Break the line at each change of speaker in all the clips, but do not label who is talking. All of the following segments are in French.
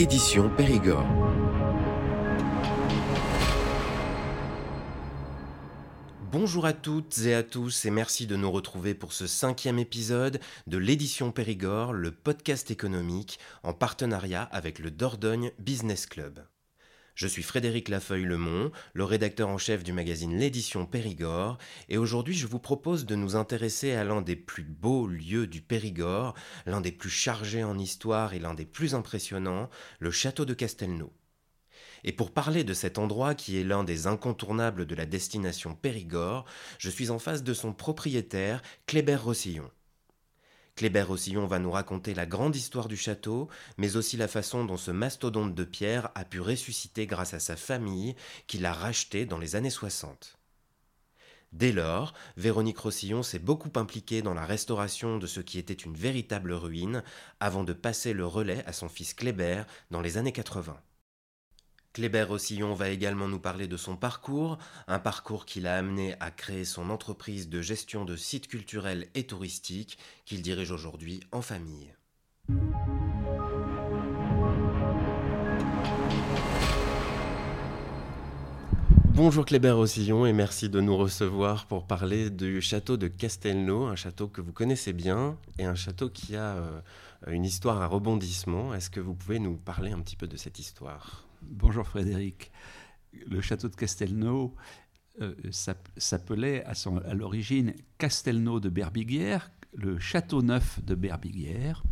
Édition Périgord. Bonjour à toutes et à tous et merci de nous retrouver pour ce cinquième épisode de l'édition Périgord, le podcast économique en partenariat avec le Dordogne Business Club. Je suis Frédéric Lafeuille-Lemont, le rédacteur en chef du magazine L'édition Périgord, et aujourd'hui je vous propose de nous intéresser à l'un des plus beaux lieux du Périgord, l'un des plus chargés en histoire et l'un des plus impressionnants, le château de Castelnau. Et pour parler de cet endroit qui est l'un des incontournables de la destination Périgord, je suis en face de son propriétaire, Kléber Rossillon. Kléber-Rossillon va nous raconter la grande histoire du château, mais aussi la façon dont ce mastodonte de pierre a pu ressusciter grâce à sa famille qui l'a racheté dans les années 60. Dès lors, Véronique Rossillon s'est beaucoup impliquée dans la restauration de ce qui était une véritable ruine avant de passer le relais à son fils Kléber dans les années 80. Kléber Rossillon va également nous parler de son parcours, un parcours qui l'a amené à créer son entreprise de gestion de sites culturels et touristiques qu'il dirige aujourd'hui en famille. Bonjour Kléber Rossillon et merci de nous recevoir pour parler du château de Castelnau, un château que vous connaissez bien et un château qui a euh, une histoire à rebondissement. Est-ce que vous pouvez nous parler un petit peu de cette histoire?
Bonjour Frédéric. Le château de Castelnau euh, s'appelait à, l'origine Castelnau de Berbiguière, le château neuf de Berbiguière,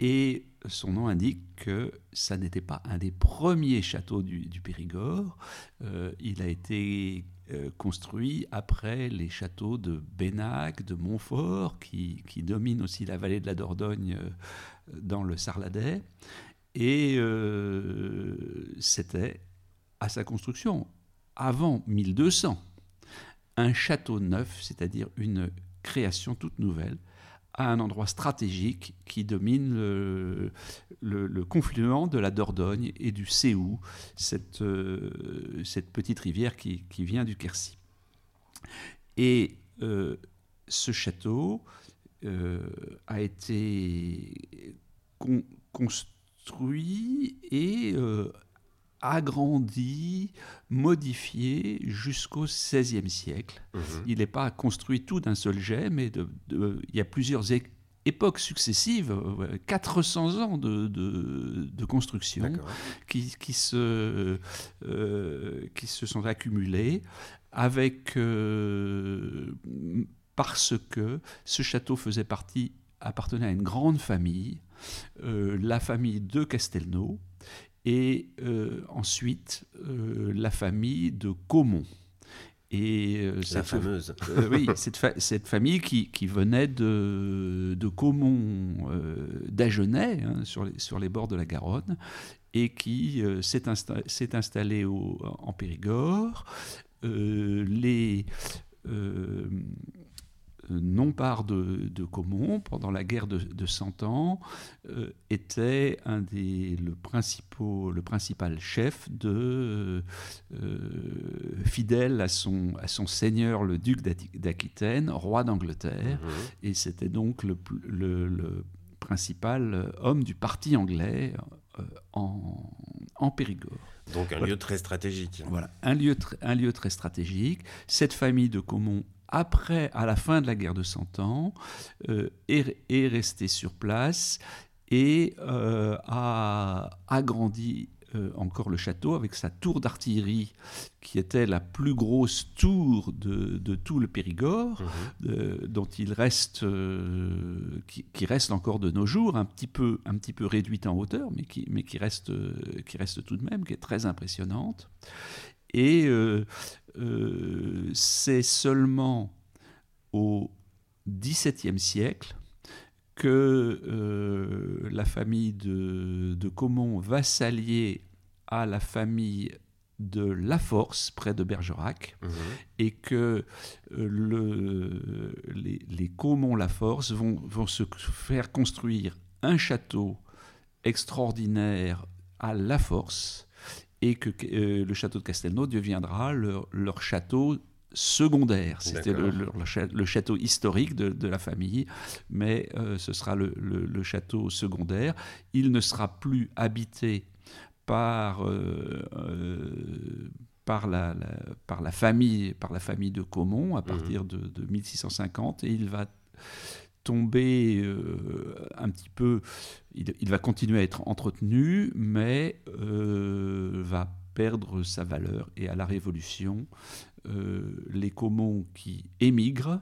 et son nom indique que ça n'était pas un des premiers châteaux du, Périgord. Euh, il a été euh, construit après les châteaux de Bénac, de Montfort, qui, qui, dominent aussi la vallée de la Dordogne dans le Sarladais. Et euh, c'était à sa construction, avant 1200, un château neuf, c'est-à-dire une création toute nouvelle, à un endroit stratégique qui domine le, confluent de la Dordogne et du Séou, cette, euh, cette petite rivière qui, vient du Quercy. Et euh, ce château a été construit et euh, agrandi, modifié jusqu'au XVIe siècle. Mhm. Il n'est pas construit tout d'un seul jet, mais de, il y a plusieurs époques successives, 400 euh, ans de, de, construction qui, qui, se, euh, qui se sont accumulés avec, parce que ce château faisait partie, appartenait à une grande famille euh, la famille de Castelnau et euh, ensuite euh, la famille de Caumont.
Et la fameuse.
oui, cette, cette, famille qui, qui, venait de, de Caumont d'Agenais, hein, sur, les, sur les bords de la Garonne, et qui s'est installée en Périgord. les non part de, de Caumont pendant la guerre de, Cent Ans euh, était un des le, principaux, le principal chef de euh, fidèle à son, à son seigneur le duc d'Aquitaine, roi d'Angleterre, mhm. et c'était donc le, le, principal homme du parti anglais euh, en, en Périgord.
Donc un lieu très stratégique.
Voilà, un lieu, un lieu très stratégique. Cette famille de Caumont après, à la fin de la guerre de Cent Ans, euh, est, resté sur place et euh, a agrandi euh, encore le château avec sa tour d'artillerie qui était la plus grosse tour de, tout le Périgord, mhm. dont il reste, qui, reste encore de nos jours, un petit peu, un petit peu réduite en hauteur, mais qui, mais qui, reste, qui reste tout de même, qui est très impressionnante. Et euh, euh, c'est seulement au XVIIe siècle que euh, la famille de, de Caumont va s'allier à la famille de La Force, près de Bergerac, mhm. et que le, les, les Caumont-La Force vont, vont se faire construire un château extraordinaire à La Force, et que euh, le château de Castelnau deviendra leur, château secondaire. C'était le, château historique de, la famille, mais ce sera le, château secondaire. Il ne sera plus habité par, par, la, par, la, famille, par la famille de Caumont à mmh. partir de, de 1650 et il va tomber euh, un petit peu, il, va continuer à être entretenu, mais euh, va perdre sa valeur. Et à la Révolution, euh, les Comons qui émigrent,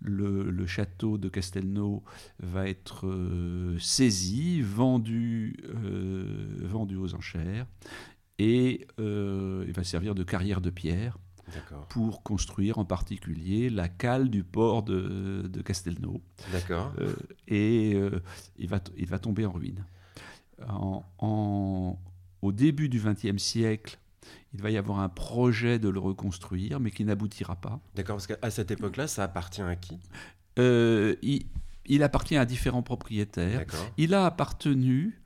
le, château de Castelnau va être saisi, vendu, vendu aux enchères, et il va servir de carrière de pierre pour construire en particulier la cale du port de, de Castelnau.
D'accord.
Euh, et euh, il, va, il va tomber en ruine. En, au début du XXe siècle, il va y avoir un projet de le reconstruire, mais qui n'aboutira pas.
D'accord, parce qu'à cette époque-là, ça appartient à qui?
Euh, il, il, appartient à différents propriétaires. Il a appartenu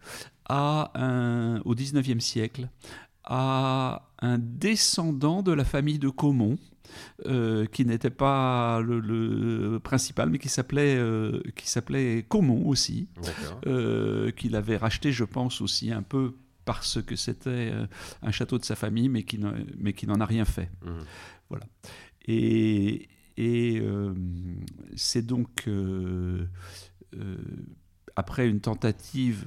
à un, au XIXe siècle à un descendant de la famille de Caumont, euh, qui n'était pas le, principal, mais qui s'appelait euh, qui s'appelait Caumont aussi, euh, qu'il avait racheté, je pense aussi un peu parce que c'était un château de sa famille, mais qui mais qui n'en a rien fait. Mmh. Voilà. Et, et c'est donc après une tentative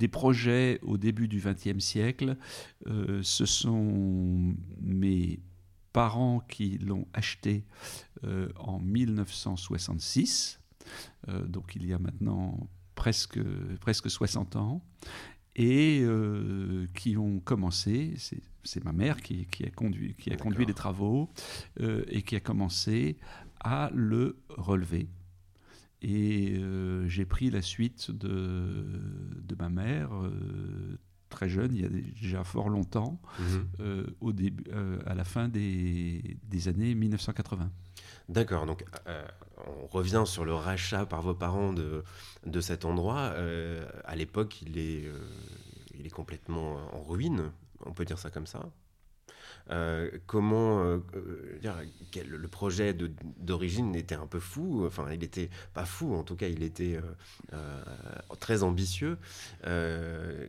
des projets au début du XXe siècle. Euh, ce sont mes parents qui l'ont acheté euh, en 1966, euh, donc il y a maintenant presque, presque 60 ans, et qui ont commencé, c'est ma mère qui, a conduit, qui a conduit les travaux, et qui a commencé à le relever et euh, j'ai pris la suite de, de ma mère, euh, très jeune, il y a déjà fort longtemps, mhm. euh, au début, à la fin des, des années 1980.
D'accord, donc on revient sur le rachat par vos parents de, de cet endroit. à l'époque, il, est il est complètement en ruine, on peut dire ça comme ça euh, comment euh, euh, le projet d'origine était un peu fou, enfin il était pas fou, en tout cas il était très ambitieux.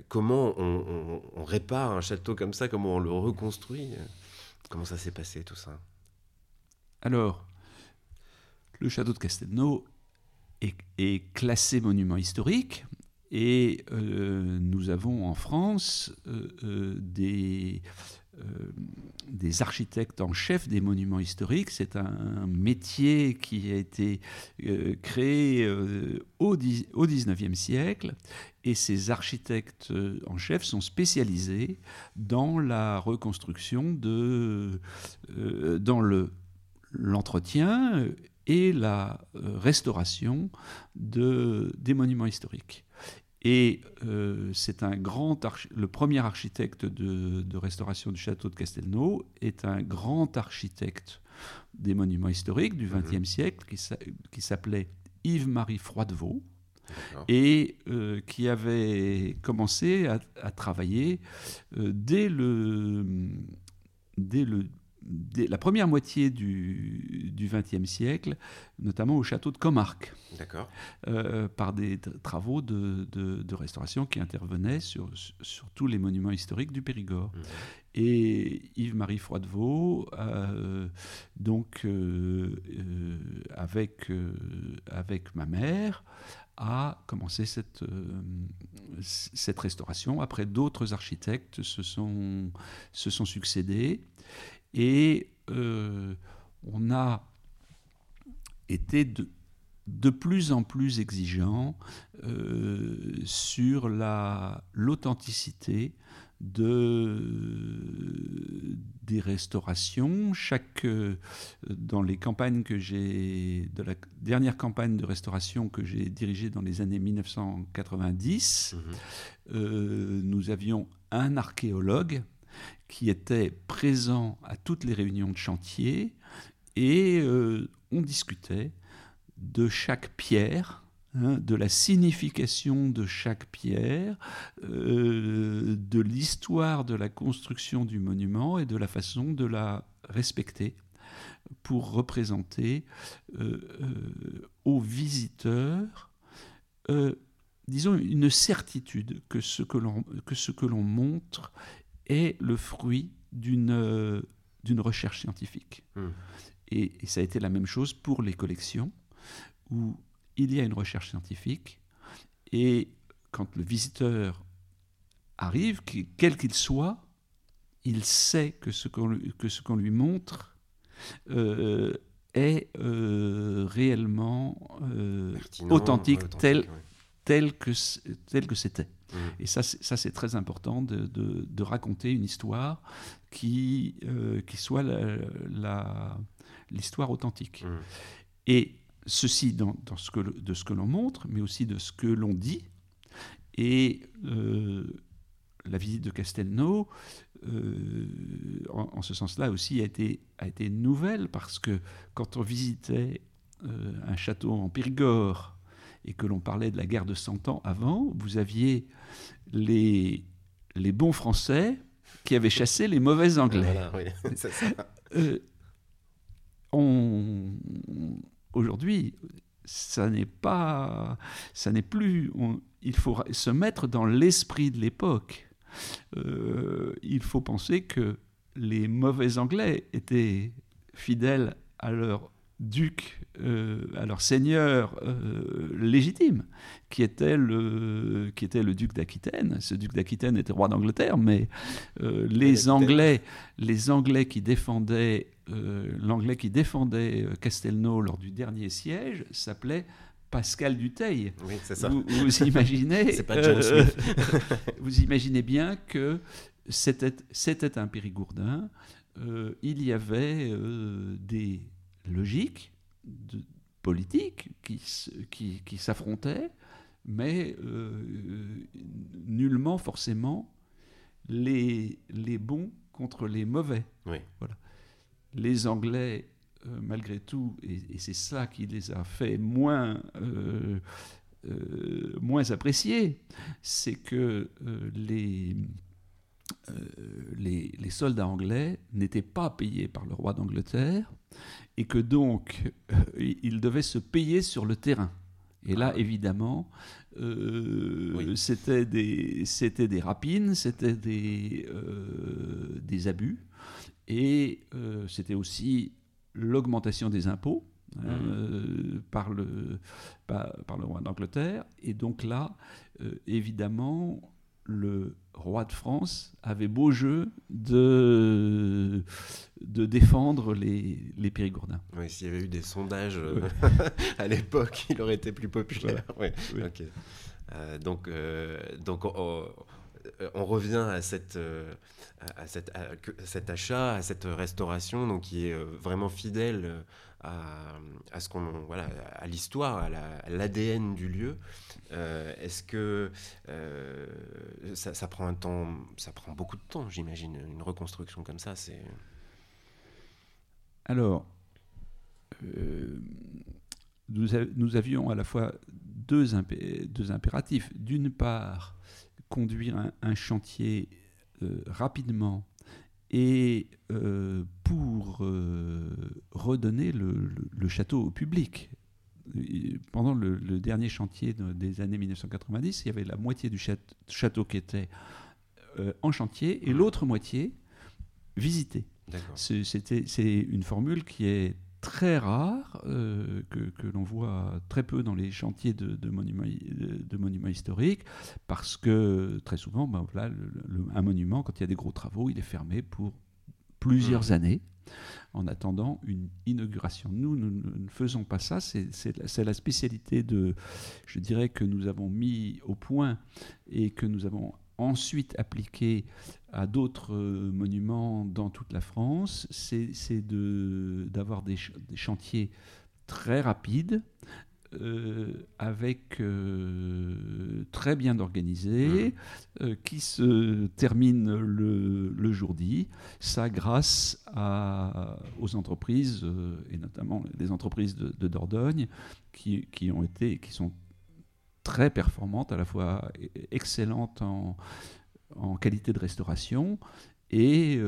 comment on, répare un château comme ça, comment on le reconstruit Comment ça s'est passé tout ça?
Alors, le château de Castelnau est, classé monument historique. Et nous avons en France des, des architectes en chef des monuments historiques. C'est un métier qui a été euh, créé euh, au, au 19e siècle et ces architectes en chef sont spécialisés dans la reconstruction dans le, l'entretien et la restauration de, des monuments historiques. Et euh, c'est un grand le premier architecte de, restauration du château de Castelnau est un grand architecte des monuments historiques du XXe mhm. siècle qui, s'appelait Yves-Marie Froidevaux et euh, qui avait commencé à, travailler euh, dès le dès le la première moitié du XXe siècle, notamment au château de Comarque, euh, par des travaux de, restauration qui intervenaient sur, sur, tous les monuments historiques du Périgord. Mhm. Et Yves-Marie Froidevaux, euh, donc euh, avec, avec ma mère, a commencé cette, cette restauration. Après, d'autres architectes se sont, se sont succédés. Et euh, on a été de, de, plus en plus exigeant euh, sur l'authenticité de, des restaurations. Chaque, euh, dans les campagnes que j'ai, de la dernière campagne de restauration que j'ai dirigée dans les années 1990, mmh nous avions un archéologue qui était présent à toutes les réunions de chantier et euh, on discutait de chaque pierre, hein, de la signification de chaque pierre, euh, de l'histoire de la construction du monument et de la façon de la respecter pour représenter aux visiteurs, disons, une certitude que ce que l'on montre est le fruit d'une d'une recherche scientifique. Hmm. Et, ça a été la même chose pour les collections, où il y a une recherche scientifique, et quand le visiteur arrive, quel qu'il soit, il sait que ce qu'on lui montre euh, est euh, réellement euh, authentique, tel, tel que c'était. Mmh. Et ça, c'est très important de, de, raconter une histoire qui, euh, qui soit l'histoire authentique. Mmh. Et ceci dans, dans, ce que, de ce que l'on montre, mais aussi de ce que l'on dit. Et euh, la visite de Castelnau, euh, en, en, ce sens-là aussi, a été, a été nouvelle parce que quand on visitait un château en Périgord, et que l'on parlait de la guerre de Cent Ans avant, vous aviez les, les bons Français qui avaient chassé les mauvais Anglais. Euh, aujourd'hui, ça n'est pas, ça n'est plus. il faut se mettre dans l'esprit de l'époque. Euh, il faut penser que les mauvais Anglais étaient fidèles à leur duc, euh, alors seigneur euh, légitime, qui était, le, qui était le duc d'Aquitaine. Ce duc d'Aquitaine était roi d'Angleterre, mais euh, les, Anglais, les Anglais qui défendaient, l'Anglais qui défendait Castelnau lors du dernier siège s'appelait Pascal Dutheil.
Oui, c'est ça.
Vous, imaginez
C'est pas John Smith.
vous imaginez bien que c'était, c'était un Périgourdin. il y avait des logique, de, politique, qui, qui, qui s'affrontaient, mais euh, nullement forcément les, les bons contre les mauvais. Voilà. Les Anglais, euh, malgré tout, et, c'est ça qui les a fait moins, euh, moins appréciés, c'est que les euh, les, soldats anglais n'étaient pas payés par le roi d'Angleterre et que donc euh, ils devaient se payer sur le terrain. Et là, ah. évidemment, euh, c'était des, des rapines, c'était des, des abus, et c'était aussi l'augmentation des impôts. Mmh. par, le, par, par, le roi d'Angleterre. Et donc là, évidemment, le roi de France avait beau jeu de, de défendre les, les Périgourdins.
Oui, s'il y avait eu des sondages euh, à l'époque, il aurait été plus populaire. Euh, donc, euh, donc on, revient à, cette, à, cette, cet achat, à cette restauration donc, qui est vraiment fidèle à, ce qu'on voilà à l'histoire, à l'ADN du lieu. Euh, est-ce que euh, ça, prend un temps, ça prend beaucoup de temps, j'imagine, une reconstruction comme ça, c'est.
Alors, euh, nous, avions à la fois deux, deux impératifs. D'une part, conduire un chantier rapidement et euh, pour euh, redonner le, château au public. pendant le, dernier chantier des années 1990, il y avait la moitié du château qui était euh, en chantier et l'autre moitié visitée. C'est une formule qui est très rare, euh, que, l'on voit très peu dans les chantiers de, monuments, de, monuments, historiques, parce que très souvent, ben, un monument, quand il y a des gros travaux, il est fermé pour plusieurs mmh. années en attendant une inauguration. Nous, nous, ne faisons pas ça, c'est la spécialité de, je dirais, que nous avons mis au point et que nous avons ensuite appliqué à d'autres euh, monuments dans toute la France, c'est d'avoir des, des, chantiers très rapides, euh, avec euh, très bien organisés, mmh. qui se terminent le, le, jour dit. Ça grâce à, aux entreprises, et notamment les entreprises de, de Dordogne, qui, qui, ont été, qui sont très performante, à la fois excellente en, en qualité de restauration et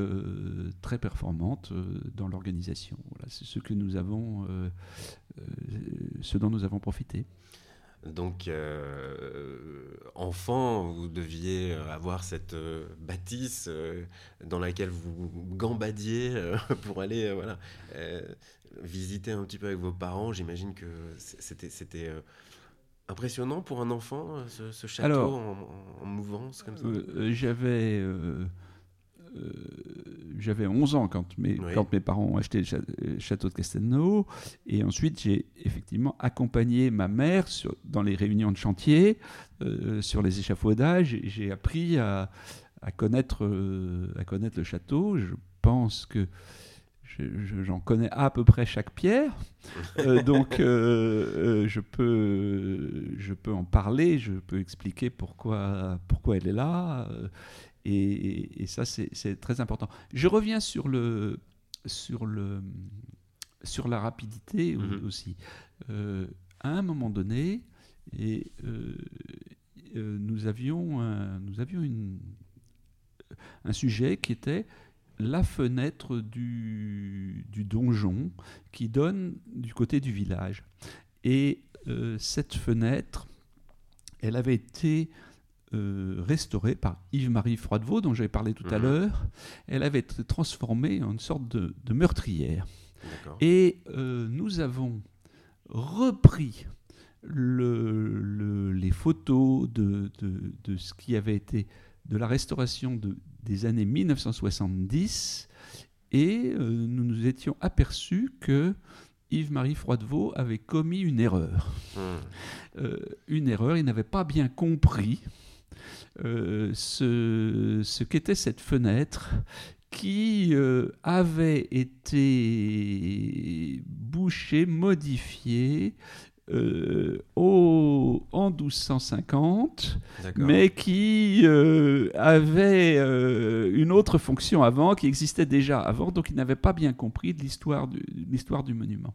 très performante dans l'organisation. Voilà, c'est ce que nous avons, ce dont nous avons profité.
Donc, euh, enfant, vous deviez avoir cette euh, bâtisse euh, dans laquelle vous gambadiez pour aller voilà, visiter un petit peu avec vos parents. J'imagine que c'était impressionnant pour un enfant, ce, château en, mouvance comme ça.
J'avais euh, j'avais 11 ans quand mes, quand mes parents ont acheté le château de Castelnau. Et ensuite, j'ai effectivement accompagné ma mère sur, dans les réunions de chantier, euh, sur les échafaudages. J'ai appris à, à connaître, euh, à connaître le château. Je pense que j'en connais à peu près chaque pierre, donc je, peux, je peux en parler, je peux expliquer pourquoi, pourquoi elle est là, et, ça, c'est très important. Je reviens sur, le, sur, le, sur la rapidité mhm. aussi. Euh, à un moment donné, et, euh, euh, nous avions, un, nous avions une, un sujet qui était la fenêtre du, du, donjon qui donne du côté du village. Et cette fenêtre, elle avait été euh, restaurée par Yves-Marie Froidevaux, dont j'avais parlé tout à mhm. l'heure. Elle avait été transformée en une sorte de, meurtrière. Et euh, nous avons repris les photos de, ce qui avait été de la restauration des années 1970 et euh, nous nous étions aperçus que Yves-Marie Froidevaux avait commis une erreur. Mhm. une erreur, il n'avait pas bien compris euh, ce, ce qu'était cette fenêtre qui euh, avait été bouchée, modifiée euh, au, en 1250, mais qui avait une autre fonction avant, qui existait déjà avant, donc il n'avait pas bien compris l'histoire du, l'histoire du monument.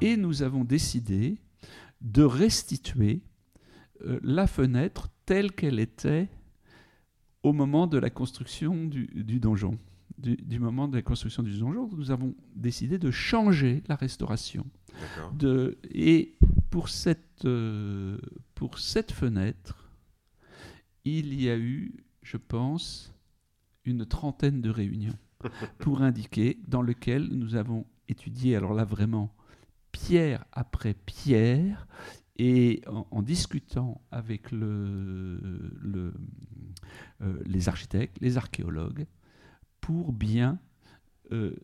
Et nous avons décidé de restituer la fenêtre telle qu'elle était au moment de la construction du, donjon. Du, moment de la construction du donjon, nous avons décidé de changer la restauration. De, et pour cette, euh, pour cette fenêtre, il y a eu, je pense, une trentaine de réunions pour indiquer dans lesquelles nous avons étudié, alors là vraiment, pierre après pierre, et en, discutant avec le, le, euh, les architectes, les archéologues, pour bien euh,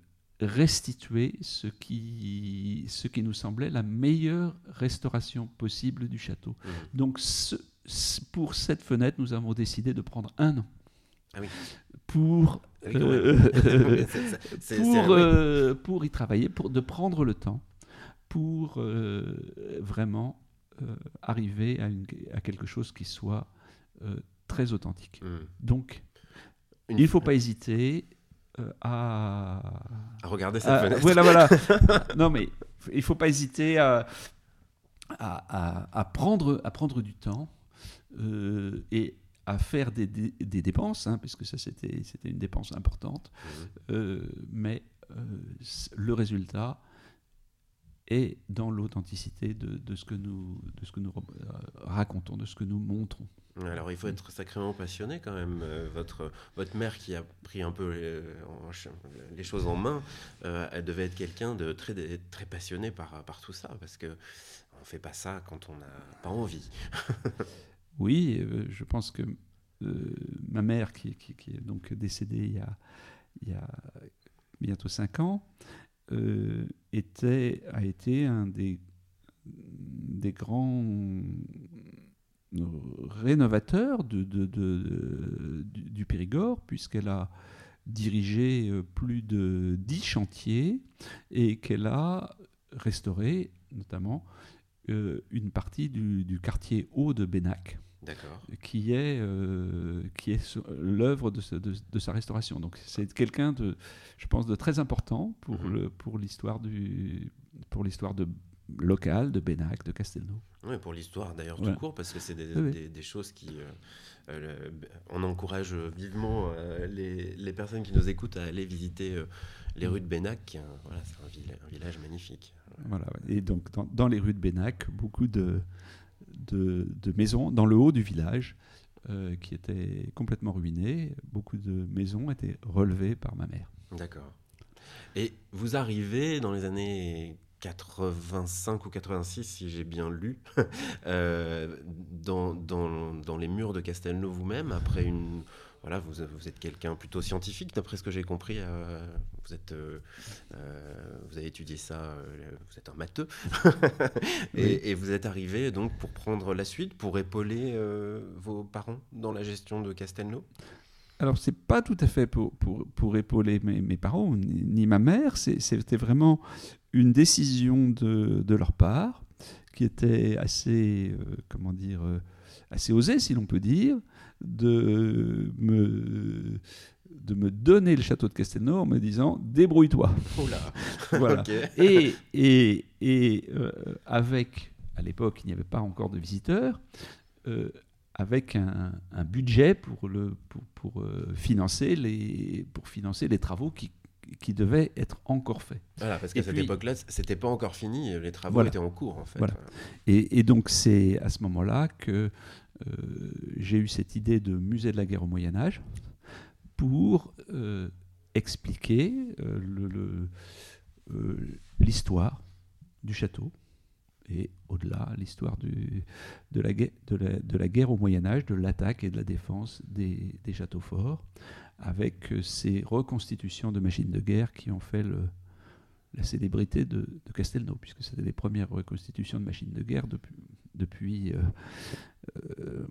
restituer ce qui, ce qui nous semblait la meilleure restauration possible du château. Mmh. Donc pour cette fenêtre, nous avons décidé de prendre un an. Ah oui. Pour, euh, pour, pour y travailler, pour de prendre le temps pour vraiment euh, arriver à, une, à, quelque chose qui soit euh, très authentique. Hmm. Donc, il ne faut pas hésiter euh, à...
à regarder cette fenêtre.
Voilà, voilà. non, mais il ne faut pas hésiter à, à, à, prendre, à prendre du temps et à faire des, des, dépenses, hein, parce que ça c'était une dépense importante, hmm. mais le résultat et dans l'authenticité de, ce que nous, de ce que nous euh, racontons, de ce que nous montrons.
Alors il faut être sacrément passionné quand même. Euh, votre, votre mère qui a pris un peu les, les choses en main, euh, elle devait être quelqu'un de très, très passionné par, par tout ça, parce que on fait pas ça quand on n'a pas envie.
oui, je pense que ma mère, qui, qui, qui, est donc décédée il y a, il y a bientôt cinq ans, euh, était, a été un des, des grands rénovateurs de, de, du, Périgord, puisqu'elle a dirigé euh, plus de dix chantiers et qu'elle a restauré notamment euh, une partie du, du, quartier haut de Bénac qui est, euh, qui est l'œuvre de, de, sa restauration. Donc c'est quelqu'un de, je pense, de très important pour mhm. le pour l'histoire du pour l'histoire de local de Bénac, de Castelnau.
Oui, pour l'histoire d'ailleurs tout court, parce que c'est des,
Oui, oui.
des- des choses qui... euh, euh, le- on encourage vivement euh, les, les personnes qui nous écoutent à aller visiter euh, les rues de Bénac, qui est un, voilà, c'est un, villa- un village magnifique.
Voilà. ouais. Et donc, dans, dans les rues de Bénac, beaucoup de, de, de maisons dans le haut du village qui étaient complètement ruinées. Beaucoup de maisons étaient relevées par ma mère.
D'accord. Et vous arrivez dans les années 85 ou 86, si j'ai bien lu, euh, dans, dans- dans les murs de Castelnau vous-même, après une... Voilà, vous, vous êtes quelqu'un plutôt scientifique, d'après ce que j'ai compris. euh, vous, êtes, euh, vous avez étudié ça, vous êtes un matheux. et,
Oui.
et vous êtes arrivé donc pour prendre la suite, pour épauler vos parents dans la gestion de Castelnau?
Alors, c'est pas tout à fait pour, pour, pour épauler mes, mes parents ni, ni ma mère. C'était vraiment une décision de, de leur part qui était assez, euh, comment dire, euh, assez osée, si l'on peut dire, de me, de me donner le château de Castelnau en me disant débrouille-toi.
Oh
Voilà. Et, et, et euh, avec, à l'époque, il n'y avait pas encore de visiteurs, euh, avec un, un budget pour, le, pour, pour, euh, financer les, pour financer les travaux qui, qui devaient être encore faits.
Voilà, parce qu'à
Et
cette époque-là, c'était pas encore fini, les travaux
Voilà.
étaient en cours en fait.
Voilà. Et, et donc c'est à ce moment-là que euh, j'ai eu cette idée de musée de la guerre au Moyen Âge pour euh, expliquer euh, l'histoire du château et au-delà l'histoire de, la, guerre- de, la, de la guerre au Moyen Âge, de l'attaque et de la défense des, des châteaux forts, avec euh, ces reconstitutions de machines de guerre qui ont fait le, la célébrité de, de Castelnau, puisque c'était les premières reconstitutions de machines de guerre depuis, depuis, euh, euh,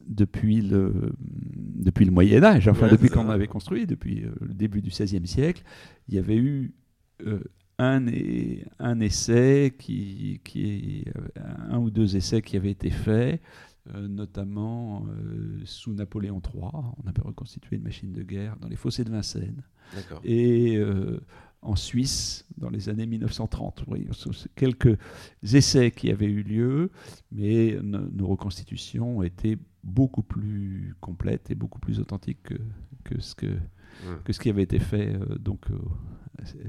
depuis, le, depuis le Moyen Âge, enfin
Ouais,
depuis qu'on avait construit, depuis le début du XVIe siècle. Il y avait eu euh, un, essai, qui, qui, un ou deux essais qui avaient été faits, notamment euh, sous Napoléon III. On avait reconstitué une machine de guerre dans les fossés de Vincennes et euh, en Suisse dans les années 1930. Oui, quelques essais qui avaient eu lieu, mais no- nos reconstitutions étaient beaucoup plus complètes et beaucoup plus authentiques que, que ce, que, Que ce qui avait été fait euh, donc, euh,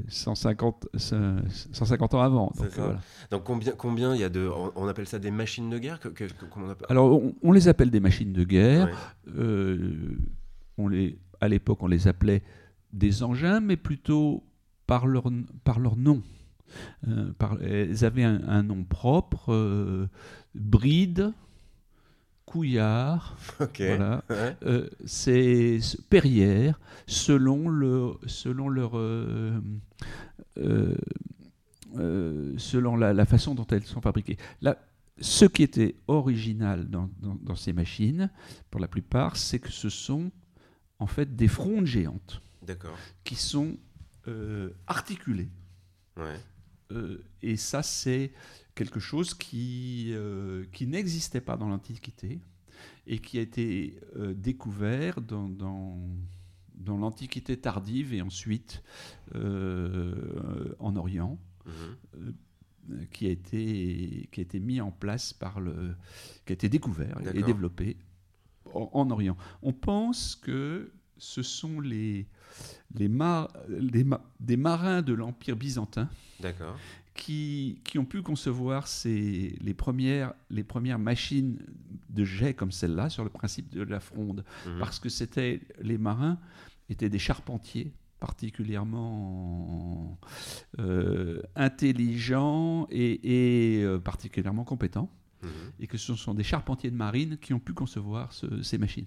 150, 150 ans avant.
C'est
Donc,
ça.
voilà.
Donc combien, combien il y a de, on, appelle ça des machines de guerre que, que- que- comment on appelle
Alors, on, on les appelle des machines de guerre.
Ouais.
Euh, on les, à l'époque, on les appelait des engins, mais plutôt par leur, par leur nom. Euh, par- elles avaient un, un nom propre, euh, Bride, Couillard, voilà.
Ouais.
Euh, c'est ce- Perrière, selon, le, selon leur... euh, euh, selon la, la façon dont elles sont fabriquées. Là, ce qui était original dans, dans- dans ces machines, pour la plupart, c'est que ce sont en fait des frondes géantes qui sont articulées.
Ouais.
Et ça, c'est quelque chose qui, euh, qui n'existait pas dans l'Antiquité et qui a été euh, découvert dans, dans, dans l'Antiquité tardive et ensuite euh, en Orient,
Mhm.
qui, a été, qui a été mis en place par le. qui a été découvert et développé en, en Orient. On pense que ce sont les, les, mar- les des marins de l'Empire byzantin
D'accord.
Qui, qui ont pu concevoir ces, les, premières, les premières machines de jet comme celle-là sur le principe de la fronde.
Mhm.
Parce que c'était les marins étaient des charpentiers particulièrement euh, intelligents et, et, euh, particulièrement compétents.
Mhm.
Et que ce sont des charpentiers de marine qui ont pu concevoir ce- ces machines,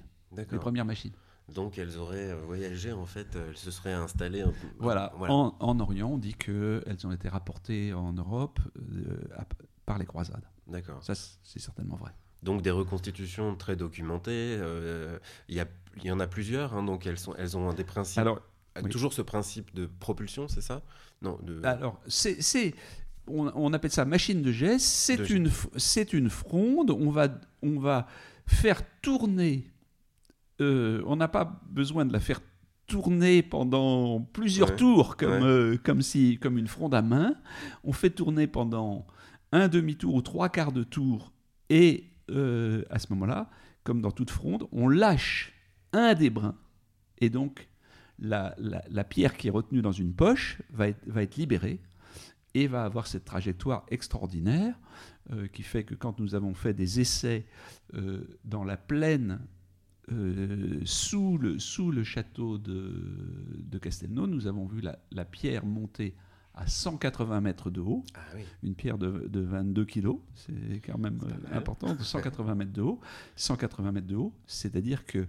les premières machines.
Donc elles auraient voyagé en fait, euh, elles se seraient installées. peu-
Voilà.
Voilà.
En, en Orient, on dit qu'elles ont été rapportées en Europe euh, à- par les croisades.
D'accord.
Ça, c'est certainement vrai.
Donc des reconstitutions très documentées. euh, Il y, y en a plusieurs, hein, donc elles, sont, elles ont des principes.
Alors, oui.
Toujours ce principe de propulsion, c'est ça? Non. De...
alors c'est, on, on appelle ça machine de jet. C'est une, c'est une fronde. On va, on va faire tourner. Euh, on n'a pas besoin de la faire tourner pendant plusieurs
Ouais.
tours comme,
Ouais.
euh, comme si comme une fronde à main. On fait tourner pendant un demi-tour ou trois quarts de tour, et à ce moment-là, comme dans toute fronde, on lâche un des brins, et donc la, pierre qui est retenue dans une poche va être, libérée et va avoir cette trajectoire extraordinaire euh, qui fait que quand nous avons fait des essais euh, dans la plaine euh, sous, le, sous le château de, de Castelnau, nous avons vu la, pierre monter à 180 mètres de haut, ah une pierre de, 22 kilos, c'est quand même important, de 180 mètres de haut, 180 mètres de haut, c'est-à-dire que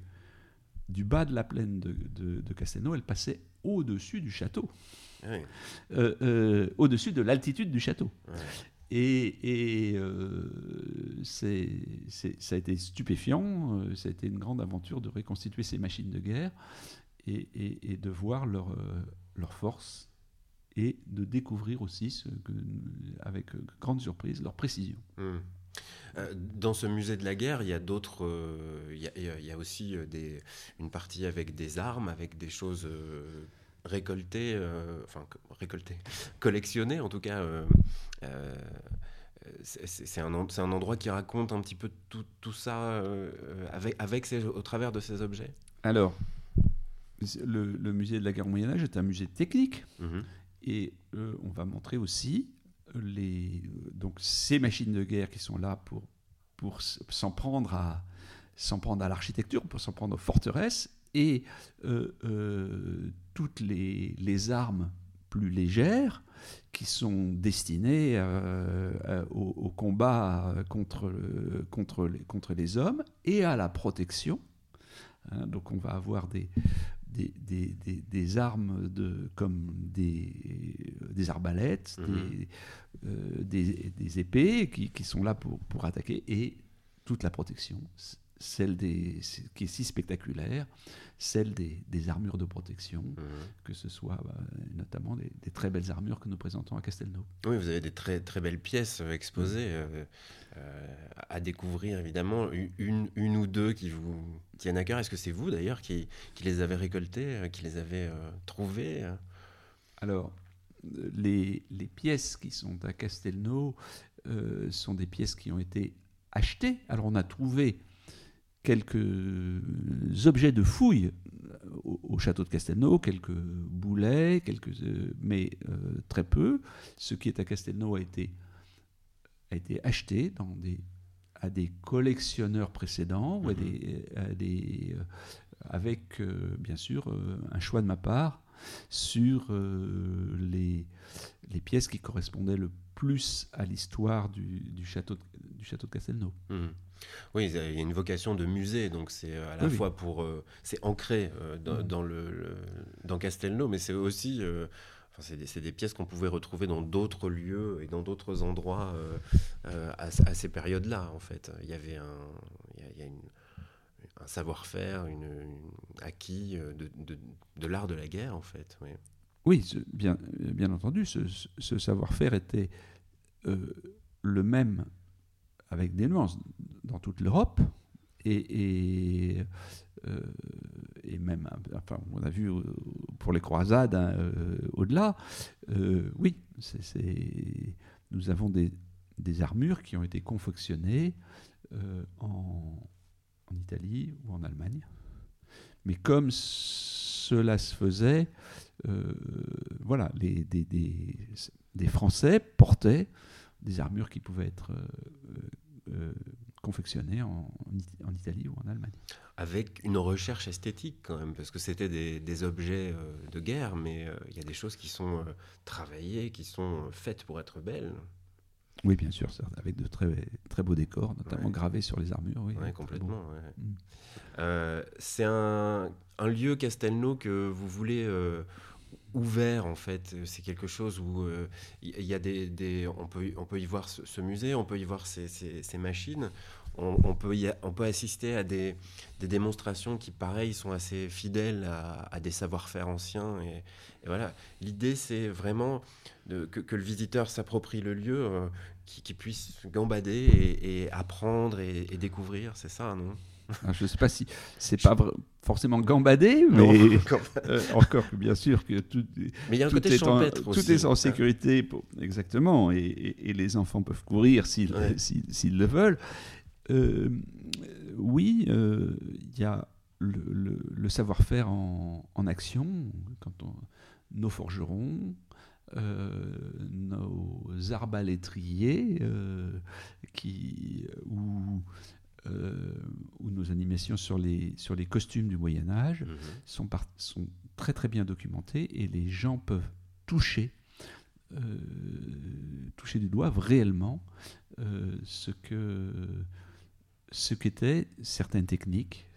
du bas de la plaine de, de, Castelnau, elle passait au-dessus du château. Ah euh, euh, au-dessus de l'altitude du château. Et, euh, c'est, ça a été stupéfiant, ça a été une grande aventure de reconstituer ces machines de guerre et, de voir leur, leur force et de découvrir aussi, avec grande surprise, leur précision.
Mmh. Euh, dans ce musée de la guerre, il y a d'autres. Euh, il, aussi euh, une partie avec des armes, avec des choses récoltées, enfin récoltées, collectionnées en tout cas. c'est un, un, endroit qui raconte un petit peu tout, tout ça avec, avec au travers de ces objets?
Alors, le, musée de la guerre au Moyen Âge est un musée technique. Mhm. Et on va montrer aussi les, donc ces machines de guerre qui sont là pour, pour s'en prendre à s'en prendre à l'architecture, pour s'en prendre aux forteresses, et euh, euh, toutes les, les, armes plus légères qui sont destinées euh, au, combat contre, contre, les, contre les hommes et à la protection. Hein, donc on va avoir des, des, des, armes de, comme des, des arbalètes, euh, des, épées qui, qui, sont là pour, pour attaquer et toute la protection, celle des, qui est si spectaculaire, celle des, des armures de protection, mhm. que ce soit bah, notamment des, très belles armures que nous présentons à Castelnau.
Oui, vous avez des très, très belles pièces euh, exposées euh, euh, à découvrir, évidemment, une, une, ou deux qui vous tiennent à cœur. Est-ce que c'est vous, d'ailleurs, qui, qui, les avez récoltées, qui les avez trouvées
Alors, les, les, pièces qui sont à Castelnau sont des pièces qui ont été achetées. Alors, on a trouvé quelques objets de fouille au, château de Castelnau, quelques boulets, quelques, euh, mais euh, très peu. Ce qui est à Castelnau a été, a été acheté dans des, à des collectionneurs précédents, ou à mhm. des, euh, avec bien sûr un choix de ma part sur les, les pièces qui correspondaient le plus à l'histoire du, du, château, de, du château de Castelnau.
Mhm. Oui, il y a une vocation de musée, donc c'est euh, à la fois pour. Euh, c'est ancré euh, mm. dans, le, dans Castelnau, mais c'est aussi. c'est des, des, pièces qu'on pouvait retrouver dans d'autres lieux et dans d'autres endroits à, ces périodes-là, en fait. Il y avait un, il y a, un savoir-faire une, acquis de, de, de l'art de la guerre, en fait. Oui,
oui bien, bien entendu, ce, ce savoir-faire était le même avec des nuances dans toute l'Europe et, et, euh, et, même, enfin, on a vu euh, pour les croisades hein, euh, au-delà, oui, c'est, nous avons des, des, armures qui ont été confectionnées en, en, Italie ou en Allemagne. Mais comme cela se faisait, voilà, les, des, des, des, Français portaient des armures qui pouvaient être confectionnés en, en, Italie ou en Allemagne.
Avec une recherche esthétique quand même, parce que c'était des, des, objets euh, de guerre, mais euh, il y a des choses qui sont travaillées, qui sont faites pour être belles.
Oui, bien sûr, avec de très, très beaux décors, notamment gravés sur les armures. Oui,
complètement. Mm. c'est un, un, lieu, Castelnau, que vous voulez ouvert en fait. C'est quelque chose où il y a des, on peut on peut y voir ce, musée, on peut y voir ces, machines, on, peut y on peut assister à des, des, démonstrations qui pareil sont assez fidèles à, des savoir-faire anciens et, voilà. L'idée c'est vraiment de, que, le visiteur s'approprie le lieu, euh, qui, puisse gambader et, apprendre et, découvrir, c'est ça, non?
Je ne sais pas si c'est pas forcément gambadé, mais euh, encore que bien sûr que tout,
mais il y a un côté est, en,
tout est en sécurité, exactement, et, les enfants peuvent courir s'ils le veulent. Euh, oui, euh, il y a le, savoir-faire en, action, quand nos forgerons, nos arbalétriers, qui, ou euh, où nos animations sur les, sur les costumes du Moyen Âge mhm. sont, sont très très bien documentées et les gens peuvent toucher, euh, toucher du doigt réellement euh, ce que ce qu'étaient certaines techniques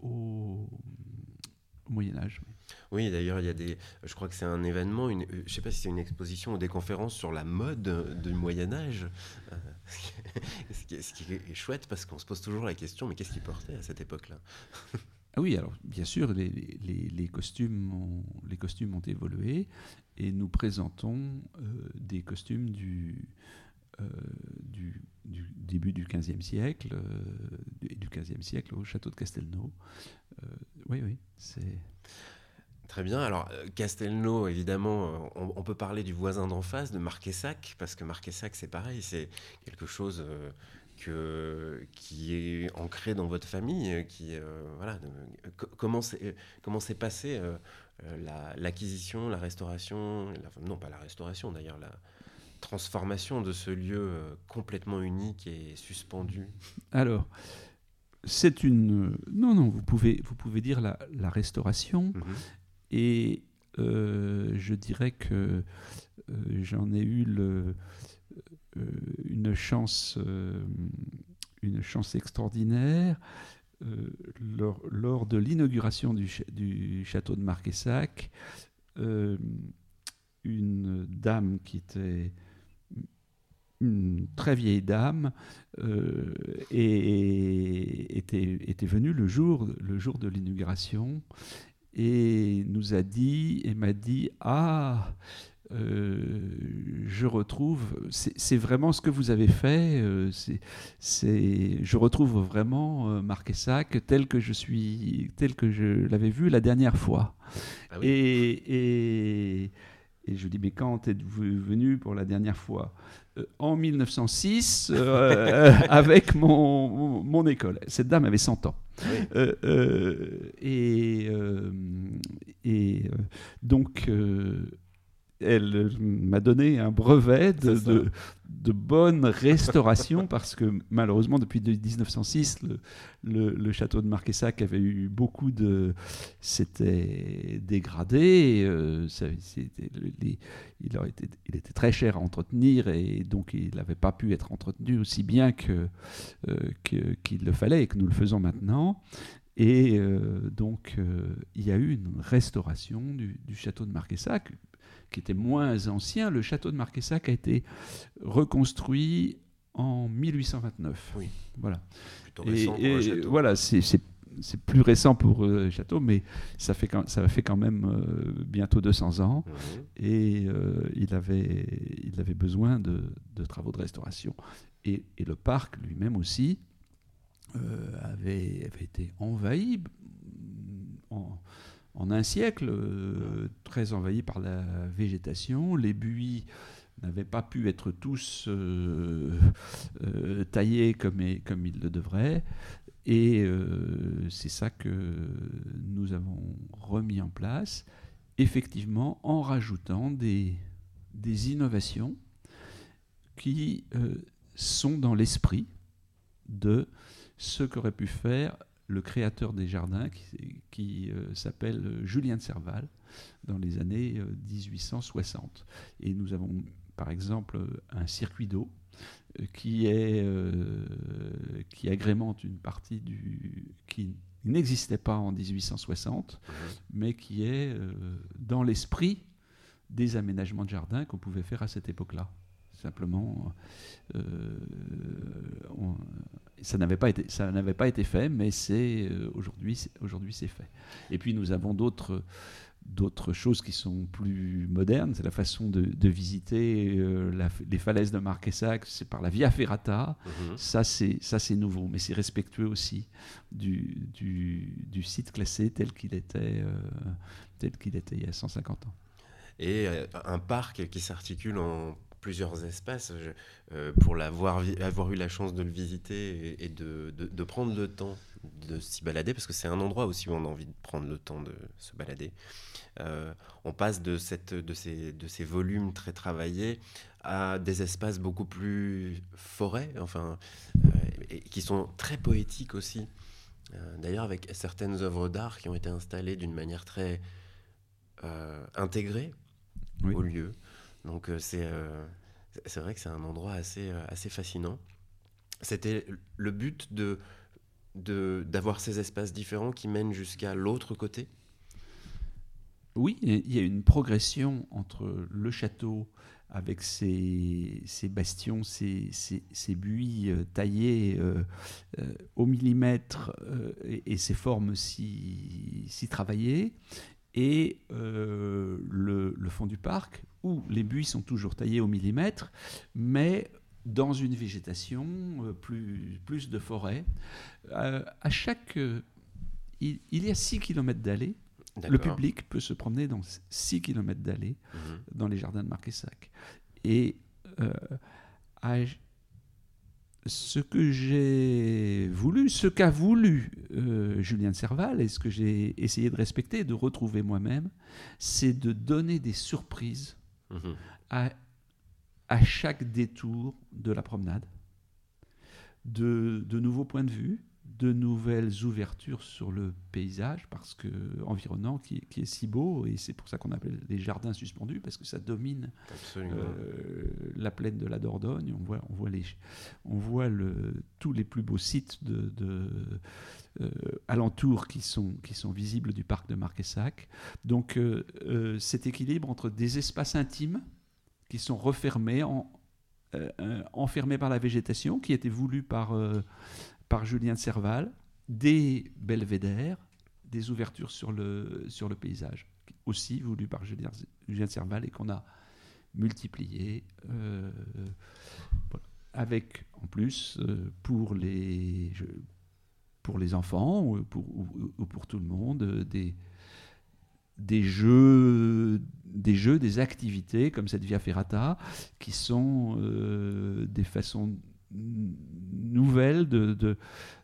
au, au Moyen Âge.
Oui, d'ailleurs, il y a des. Je crois que c'est un événement. Une, je ne sais pas si c'est une exposition ou des conférences sur la mode du Moyen Âge. Euh, ce, qui est, chouette parce qu'on se pose toujours la question mais qu'est-ce qui portait à cette époque-là
Ah oui, alors bien sûr, les, costumes, ont, les costumes ont évolué et nous présentons euh, des costumes du, euh, du, du, début du XVe siècle et du XVe siècle au château de Castelnau. oui, oui, c'est.
Très bien. Alors, euh, Castelnau, évidemment, euh, on, peut parler du voisin d'en face, de Marquessac, parce que Marquessac, c'est pareil, c'est quelque chose euh, que, qui est ancré dans votre famille. Qui, voilà, comment s'est passé l'acquisition, la, restauration, non pas la restauration d'ailleurs, la transformation de ce lieu complètement unique et suspendu
Alors, c'est une. Non, non, vous pouvez, vous pouvez dire la, restauration. Mhm. Et euh, je dirais que euh, j'en ai eu euh, une, chance, une chance extraordinaire. Lors, de l'inauguration du, château de Marquessac, une dame qui était une très vieille dame était, était venue le jour, le jour de l'inauguration et nous a dit et m'a dit ah euh, je retrouve, c'est vraiment ce que vous avez fait. Euh, c'est, je retrouve vraiment euh, Marquessac tel que je suis, tel que je l'avais vu la dernière fois. Ah et, et, et, je dis mais quand êtes-vous venu pour la dernière fois? En 1906 euh, avec mon, mon, école. Cette dame avait 100 ans. Euh, et, et donc, elle m'a donné un brevet de, de, bonne restauration parce que malheureusement depuis 1906 le, le, château de Marquessac avait eu beaucoup de c'était dégradé euh, il, été, il était très cher à entretenir et donc il n'avait pas pu être entretenu aussi bien que euh, qu'il le fallait et que nous le faisons maintenant. Et euh, donc, il y a eu une restauration du, du château de Marquessac, qui était moins ancien, le château de Marquessac a été reconstruit en 1829.
Oui.
Voilà.
Plutôt récent et,
château. Voilà, c'est plus récent pour le château, mais ça, fait quand, ça fait quand même euh, bientôt 200 ans. Mhm. Et euh, il, avait, il avait besoin de, de travaux de restauration. Et, et le parc lui-même aussi euh, avait, avait, été envahi en, en un siècle, euh, très envahi par la végétation. Les buis n'avaient pas pu être tous euh, euh, taillés comme, ils le devraient. Et c'est ça que nous avons remis en place, effectivement en rajoutant des, des innovations qui sont dans l'esprit de ce qu'aurait pu faire le créateur des jardins qui, euh, s'appelle Julien de Serval dans les années 1860. Euh, Et nous avons par exemple un circuit d'eau euh, qui, est, qui agrémente une partie du, qui n'existait pas en 1860, mmh. mais qui est dans l'esprit des aménagements de jardin qu'on pouvait faire à cette époque-là. Simplement, euh, ça n'avait pas été, ça n'avait pas été fait, mais c'est euh, aujourd'hui, aujourd'hui c'est fait. Et puis nous avons d'autres, d'autres choses qui sont plus modernes. C'est la façon de, visiter euh, les falaises de Marquessac, c'est par la Via Ferrata. Mhm. Ça, c'est nouveau, mais c'est respectueux aussi du, du, site classé tel qu'il était, euh, tel qu'il était il y a 150 ans.
Et euh, un parc qui s'articule en plusieurs espaces. pour l'avoir avoir eu la chance de le visiter et, de, de, prendre le temps de s'y balader, parce que c'est un endroit aussi où on a envie de prendre le temps de se balader. Euh, on passe de, cette, de, ces, de ces volumes très travaillés à des espaces beaucoup plus forêts, enfin, euh, et qui sont très poétiques aussi. Euh, d'ailleurs, avec certaines œuvres d'art qui ont été installées d'une manière très intégrée au lieu. Donc c'est c'est vrai que c'est un endroit assez, assez fascinant. C'était le but de d'avoir ces espaces différents qui mènent jusqu'à l'autre côté
oui, il y a une progression entre le château avec ses, bastions, ses, buis euh, taillés euh, euh, au millimètre et, ses formes si, si travaillées, et le, fond du parc, où les buis sont toujours taillés au millimètre, mais dans une végétation, plus, plus de forêt. à chaque, il, il, y a 6 km d'allées le public peut se promener dans 6 km d'allée dans les jardins de Marquessac. Et euh, ce que j'ai voulu, ce qu'a voulu euh, Julien Serval et ce que j'ai essayé de respecter et de retrouver moi-même, c'est de donner des surprises à, chaque détour de la promenade, de, de nouveaux points de vue, de nouvelles ouvertures sur le paysage parce que environnant qui, est si beau et c'est pour ça qu'on appelle les jardins suspendus parce que ça domine euh, la plaine de la Dordogne. On voit on voit les on voit le, tous les plus beaux sites de, euh, alentours qui sont qui sont visibles du parc de Marquessac. Donc euh, cet équilibre entre des espaces intimes qui sont refermés en enfermés par la végétation qui était voulu par par Julien Serval, des belvédères, des ouvertures sur le, sur le paysage, aussi voulues par Julien, Serval et qu'on a multiplié. Euh, avec en plus euh, pour, les, pour les enfants ou pour, ou, pour tout le monde des, des jeux, des activités comme cette Via Ferrata qui sont euh, des façons nouvelle de,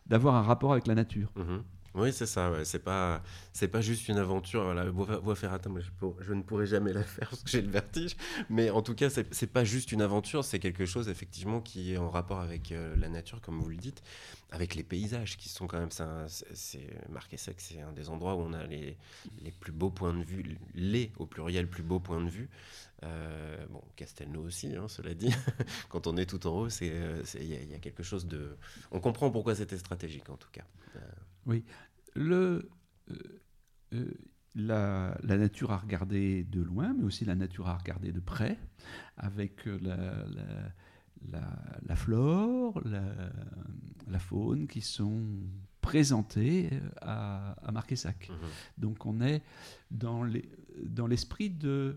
d'avoir un rapport avec la nature.
Mhm. Oui, c'est ça. Ouais. C'est pas, c'est pas juste une aventure. La voie, ferrata, moi, je, ne pourrais jamais la faire parce que j'ai le vertige. Mais en tout cas, c'est, c'est pas juste une aventure. C'est quelque chose effectivement qui est en rapport avec euh, la nature, comme vous le dites, avec les paysages qui sont quand même. C'est, marqué que c'est un des endroits où on a les, les plus beaux points de vue, les au pluriel plus beaux points de vue. Euh, bon, Castelnau aussi, hein, cela dit. Quand on est tout en haut, euh, il y, a quelque chose de. On comprend pourquoi c'était stratégique, en tout cas. Euh,
oui. Le, la, nature à regarder de loin, mais aussi la nature à regarder de près, avec la, la, flore, la, faune qui sont présentées à, à Marquessac. Mhm. Donc on est dans l'esprit dans de euh,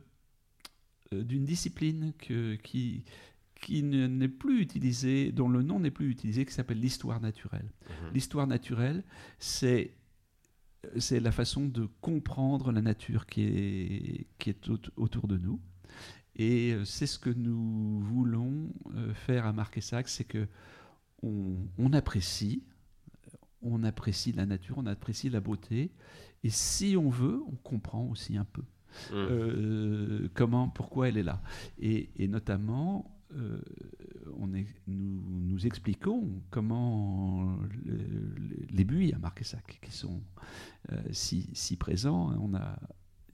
d'une discipline que, qui, qui n'est plus utilisée, dont le nom n'est plus utilisé, qui s'appelle l'histoire naturelle. Mhm. L'histoire naturelle, c'est c'est la façon de comprendre la nature qui est, qui est autour de nous. Et euh, c'est ce que nous voulons euh, faire à Marquessac, c'est que on, on, apprécie, on apprécie la nature, on apprécie la beauté, et si on veut, on comprend aussi un peu. Mmh. Euh, comment, pourquoi elle est là. Et, notamment, euh, on est, nous, nous, expliquons comment les buis à Marquessac, qui sont euh, si, si, présents, hein, on a,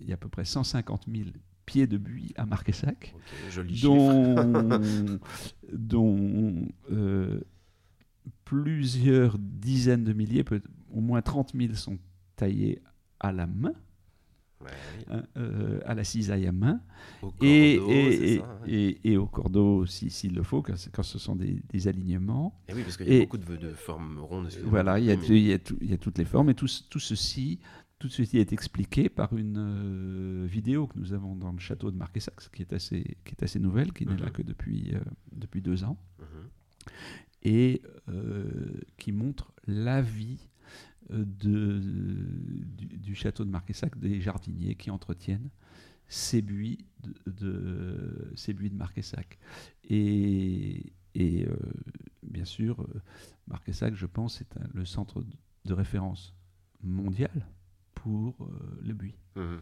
il y a à peu près 150 000 pieds de buis à Marquessac, dont, dont plusieurs dizaines de milliers, au moins 30 000 sont taillés à la main. Hein, euh, à la cisaille à main et, et, et, et, au cordeau s'il le faut, quand, quand, ce sont des, des alignements.
Et oui, parce qu'il y a beaucoup de, de, formes rondes.
Voilà, il y, a, il, y a il y, a toutes les formes et tout, tout ceci tout ceci est expliqué par une vidéo que nous avons dans le château de Marquessac, qui est assez, qui est assez nouvelle, qui n'est là mhm. que depuis, depuis deux ans, mhm. et qui montre la vie du, château de Marquessac, des jardiniers qui entretiennent ces buis de, buis de Marquessac. Et, euh, bien sûr, Marquessac, je pense, est le centre de référence mondial pour euh, le buis.
Mmh.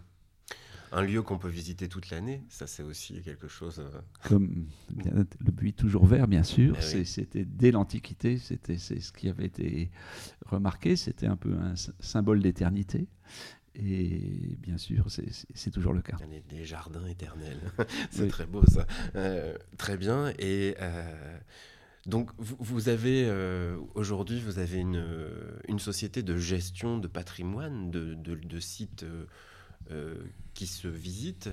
Un lieu qu'on peut visiter toute l'année, ça c'est aussi quelque chose.
Comme le buis toujours vert, bien sûr. Eh c'était dès l'Antiquité, c'était c'est ce qui avait été remarqué. C'était un peu un symbole d'éternité. Et bien sûr, c'est toujours le cas.
Des jardins éternels. c'est très beau ça. Euh, très bien. Et euh, donc, vous, avez euh, aujourd'hui, vous avez une, une, société de gestion de patrimoine, de, de, sites qui se visitent.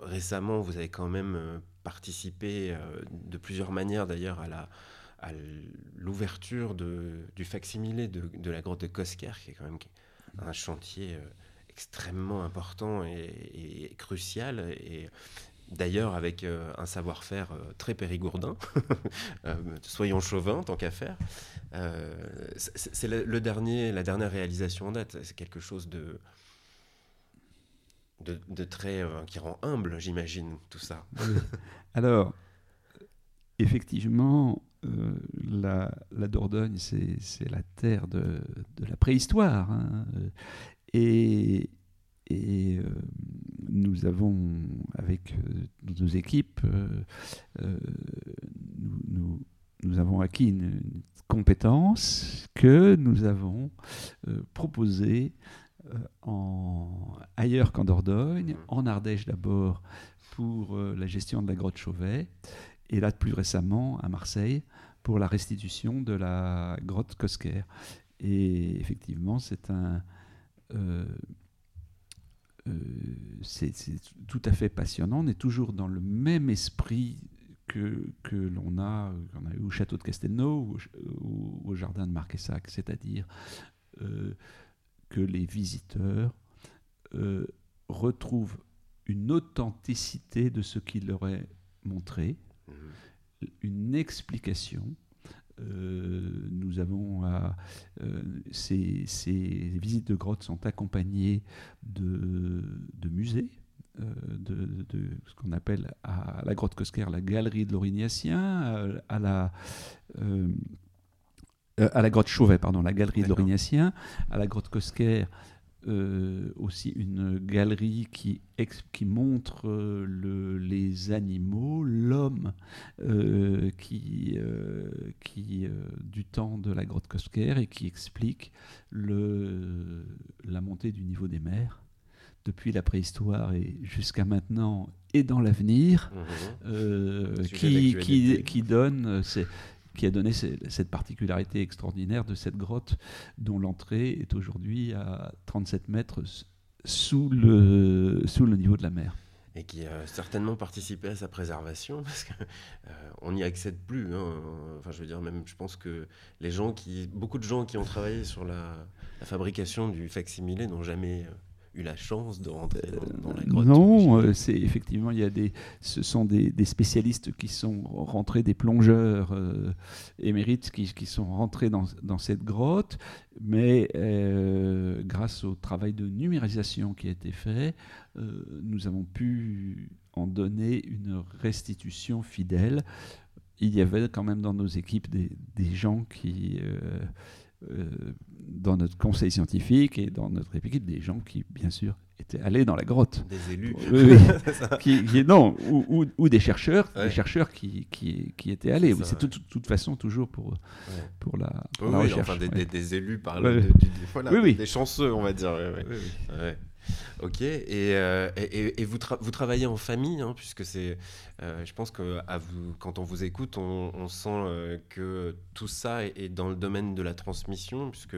récemment, vous avez quand même participé de plusieurs manières d'ailleurs à la à l'ouverture du facsimilé de, de, la grotte de Kosker, qui est quand même un chantier euh, extrêmement important et, crucial. Et d'ailleurs, avec euh, un savoir-faire euh, très périgourdin, soyons chauvins tant qu'à faire. c'est le, dernier, la dernière réalisation en date. C'est quelque chose de, de, très. qui rend humble, j'imagine, tout ça.
Alors, effectivement, euh, la, Dordogne, c'est la terre de, la préhistoire. Hein. Et, et euh, nous avons, avec euh, nos équipes, nous, nous, avons acquis une, compétence que nous avons proposée ailleurs qu'en Dordogne, en Ardèche d'abord pour la gestion de la grotte Chauvet, et là plus récemment à Marseille pour la restitution de la grotte Kosker. Et effectivement, c'est un. Euh, euh, c'est tout à fait passionnant. On est toujours dans le même esprit que, que l'on a, a eu au château de Castelnau ou, au jardin de Marquessac, c'est-à-dire euh, que les visiteurs retrouvent une authenticité de ce qu'il leur est montré, une explication. Euh, nous avons euh, ces, visites de grottes sont accompagnées de, musées, euh, de, ce qu'on appelle à la grotte Kosker la galerie de l'Aurignacien, à, la à la grotte Chauvet, pardon, la galerie de l'Aurignacien, à la grotte Kosker euh, aussi une galerie qui, qui montre euh, le, les animaux, l'homme euh, qui, qui du temps de la grotte Kosker et qui explique le, la montée du niveau des mers depuis la préhistoire et jusqu'à maintenant et dans l'avenir, mmh. qui, qui, qui, donne qui a donné cette particularité extraordinaire de cette grotte dont l'entrée est aujourd'hui à 37 mètres sous le, sous le niveau de la mer
et qui a certainement participé à sa préservation parce qu'on euh, n'y accède plus. Hein. Enfin, je veux dire, même, je pense que les gens qui, beaucoup de gens qui ont travaillé sur la, la fabrication du facsimilé n'ont jamais euh, eu la chance de rentrer dans, la grotte
Non, euh, c'est effectivement il y a des, ce sont des, spécialistes qui sont rentrés, des plongeurs euh, émérites qui, qui, sont rentrés dans, dans cette grotte, mais euh, grâce au travail de numérisation qui a été fait, nous avons pu en donner une restitution fidèle. Il y avait quand même dans nos équipes des, des gens qui euh, dans notre conseil scientifique et dans notre équipe des gens qui, bien sûr, étaient allés dans la grotte.
Des élus.
Oui, qui, non, ou, ou, des chercheurs, des chercheurs qui, qui, qui étaient allés. C'est de toute façon toujours pour, pour la,
oui,
recherche.
Enfin, des, des, élus par le, des, des chanceux, on va dire. Ok, euh, et, et, vous, vous, travaillez en famille, hein, puisque c'est, euh, je pense que quand on vous écoute, on, sent euh, que tout ça est, dans le domaine de la transmission, puisque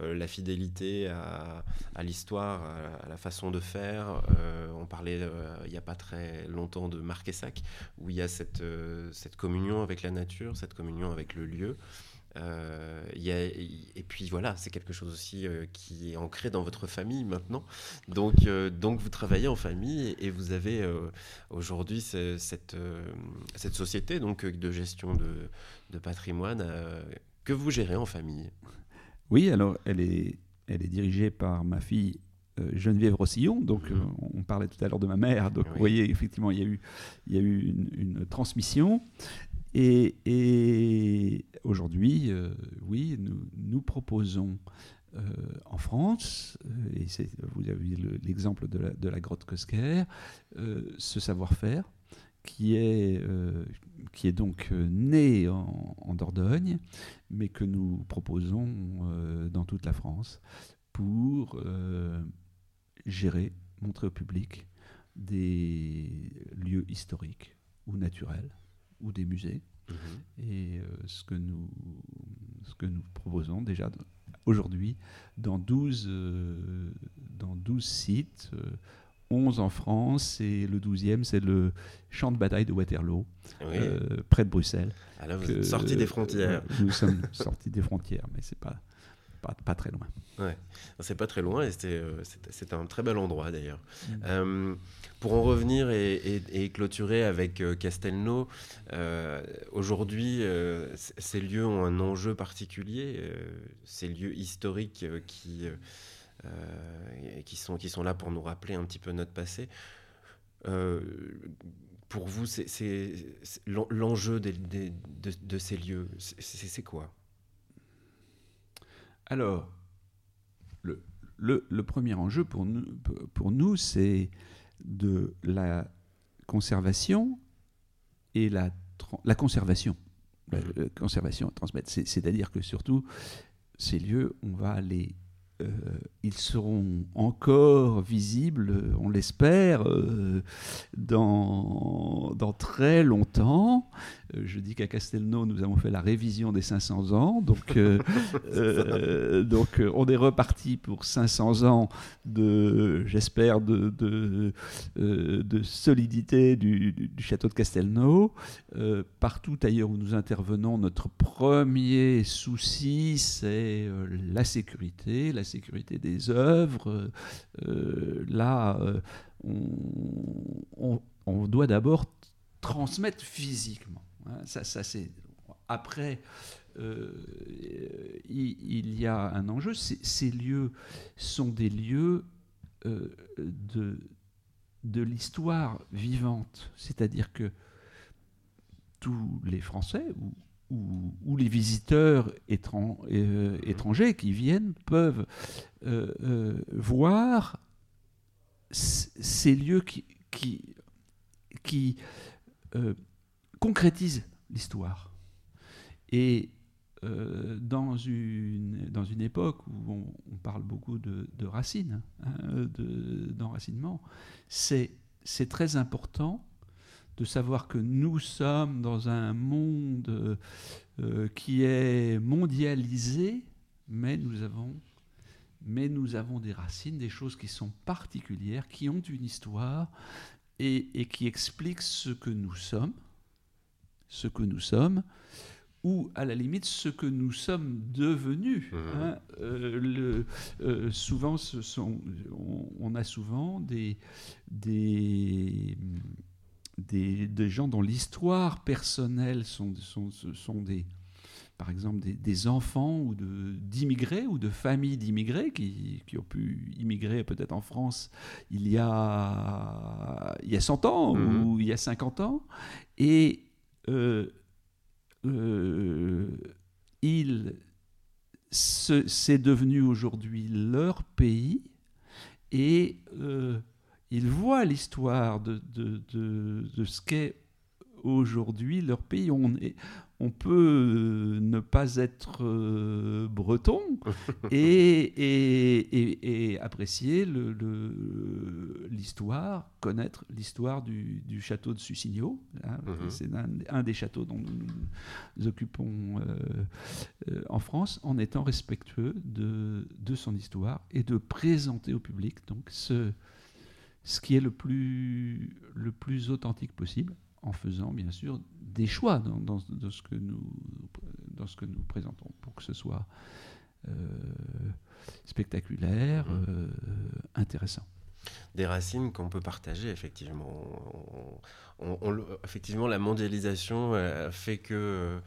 la fidélité à, à l'histoire, à, la façon de faire, on parlait il n'y a pas très longtemps de Marquessac, où il y a cette, cette communion avec la nature, cette communion avec le lieu. Euh, et puis voilà, c'est quelque chose aussi euh, qui est ancré dans votre famille maintenant. Donc, euh, donc vous travaillez en famille et, vous avez aujourd'hui cette, cette société donc, de gestion de, de patrimoine que vous gérez en famille.
Oui, alors elle est, elle est dirigée par ma fille Geneviève Rossillon. Donc, mhm. on parlait tout à l'heure de ma mère. Donc, vous voyez, effectivement, il y a eu, il y a eu une, une transmission. Et, aujourd'hui, euh, oui, nous, proposons euh, en France, euh, et vous avez l'exemple de, la grotte Cosquer, ce savoir-faire qui est, qui est donc né en, Dordogne, mais que nous proposons dans toute la France pour gérer, montrer au public des lieux historiques ou naturels ou des musées. Mhm. Et euh, ce, que nous, ce que nous proposons déjà aujourd'hui dans 12, euh, dans 12 sites, 11 euh, en France, et le 12e, c'est le champ de bataille de Waterloo, près de Bruxelles.
Alors ah, vous êtes sortis des frontières.
nous sommes sortis des frontières, mais c'est pas pas, pas, très loin.
Ouais, c'est pas très loin et c'est un très bel endroit d'ailleurs. Mm. Pour en revenir et, clôturer avec euh, Castelnau, euh, aujourd'hui, euh, ces lieux ont un enjeu particulier, ces lieux historiques qui, sont, là pour nous rappeler un petit peu notre passé. pour vous, c'est l'enjeu de, ces lieux, c'est quoi?
Alors, le, premier enjeu pour nous c'est de la conservation et la, la conservation. La, mmh. conservation transmettre. C'est-à-dire que surtout, ces lieux, on va les euh, ils seront encore visibles, on l'espère, euh, dans, dans, très longtemps. Euh, je dis qu'à Castelnau, nous avons fait la révision des 500 ans, donc, donc on est reparti pour 500 ans de, j'espère, de, de, de, solidité du, du, château de Castelnau. partout ailleurs où nous intervenons, notre premier souci, c'est la sécurité, la sécurité des œuvres. Euh, là, euh, on, doit d'abord transmettre physiquement. Hein. ça, ça c'est après. Euh, il, y a un enjeu. Ces lieux sont des lieux de, de l'histoire vivante. C'est-à-dire que tous les Français, ou où, les visiteurs euh, étrangers qui viennent peuvent euh, euh, voir ces lieux qui, concrétisent l'histoire. Et dans, une, dans une époque où on, parle beaucoup de, racines, hein, d'enracinement, c'est très important de savoir que nous sommes dans un monde euh, qui est mondialisé, mais nous avons mais nous avons des racines, des choses qui sont particulières, qui ont une histoire et, qui expliquent ce que nous sommes, ce que nous sommes, ou à la limite ce que nous sommes devenus. Mmh. Hein. Euh, le, euh, souvent, ce sont, on, a souvent des, des des, gens dont l'histoire personnelle sont, sont, sont, des, par exemple, des, enfants ou d'immigrés ou de familles d'immigrés qui, qui, ont pu immigrer peut-être en France il y a, il y a 100 ans mhm. ou il y a 50 ans. Et euh, euh, il, c'est devenu aujourd'hui leur pays et euh, ils voient l'histoire de, de, de, ce qu'est aujourd'hui leur pays. On, est, on peut ne pas être euh, breton et, et, et, apprécier l'histoire, le, connaître l'histoire du, du, château de Susignaux. Hein, mhm. C'est un, des châteaux dont nous nous occupons euh, euh, en France, en étant respectueux de, de son histoire et de présenter au public donc ce ce qui est le plus, le plus authentique possible, en faisant bien sûr des choix dans, ce que nous, dans ce que nous présentons pour que ce soit spectaculaire, mmh. intéressant
des racines qu'on peut partager, effectivement. effectivement, la mondialisation euh, fait que euh,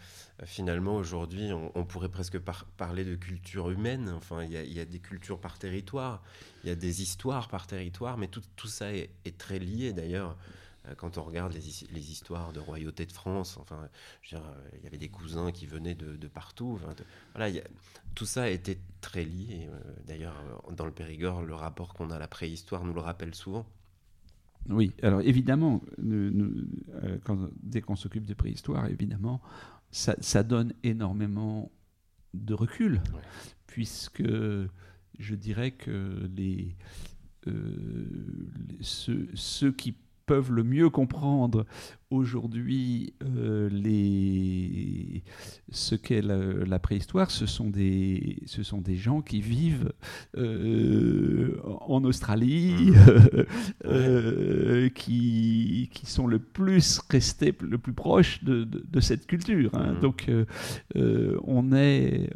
finalement, aujourd'hui, on, pourrait presque parler de culture humaine. Enfin, il y, a des cultures par territoire, il y a des histoires par territoire, mais tout, ça est très lié d'ailleurs. Euh, quand on regarde les, histoires de royauté de France, enfin, euh, il y avait des cousins qui venaient de, partout. voilà, tout ça a été très lié. Euh, d'ailleurs, dans le Périgord, le rapport qu'on a à la préhistoire nous le rappelle souvent.
Oui, alors évidemment, dès qu'on s'occupe de préhistoire, évidemment, ça, donne énormément de recul, puisque je dirais que les, ceux, ceux, qui peuvent le mieux comprendre aujourd'hui euh, les... ce qu'est la, préhistoire, ce sont, des, ce sont des gens qui vivent euh, en Australie, mmh. euh, qui, qui sont le plus restés, le plus proches de, de, cette culture. Hein. Mmh. Donc on est...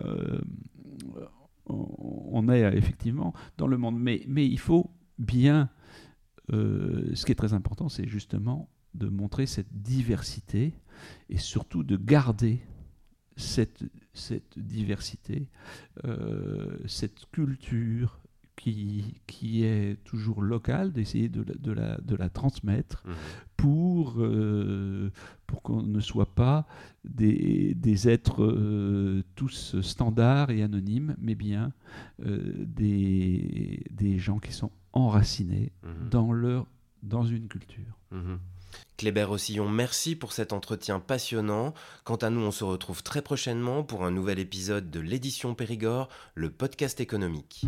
on est effectivement dans le monde, mais, mais il faut bien euh, ce qui est très important, c'est justement de montrer cette diversité et surtout de garder cette, cette diversité, euh, cette culture qui, qui, est toujours locale, d'essayer de, de, la, de, la, transmettre mmh. pour, euh, pour qu'on ne soit pas des, des êtres tous standards et anonymes, mais bien des, des gens qui sont enracinés mhm. dans, leur, dans une culture.
Mhm. Kléber Rossillon, merci pour cet entretien passionnant. Quant à nous, on se retrouve très prochainement pour un nouvel épisode de l'édition Périgord, le podcast économique.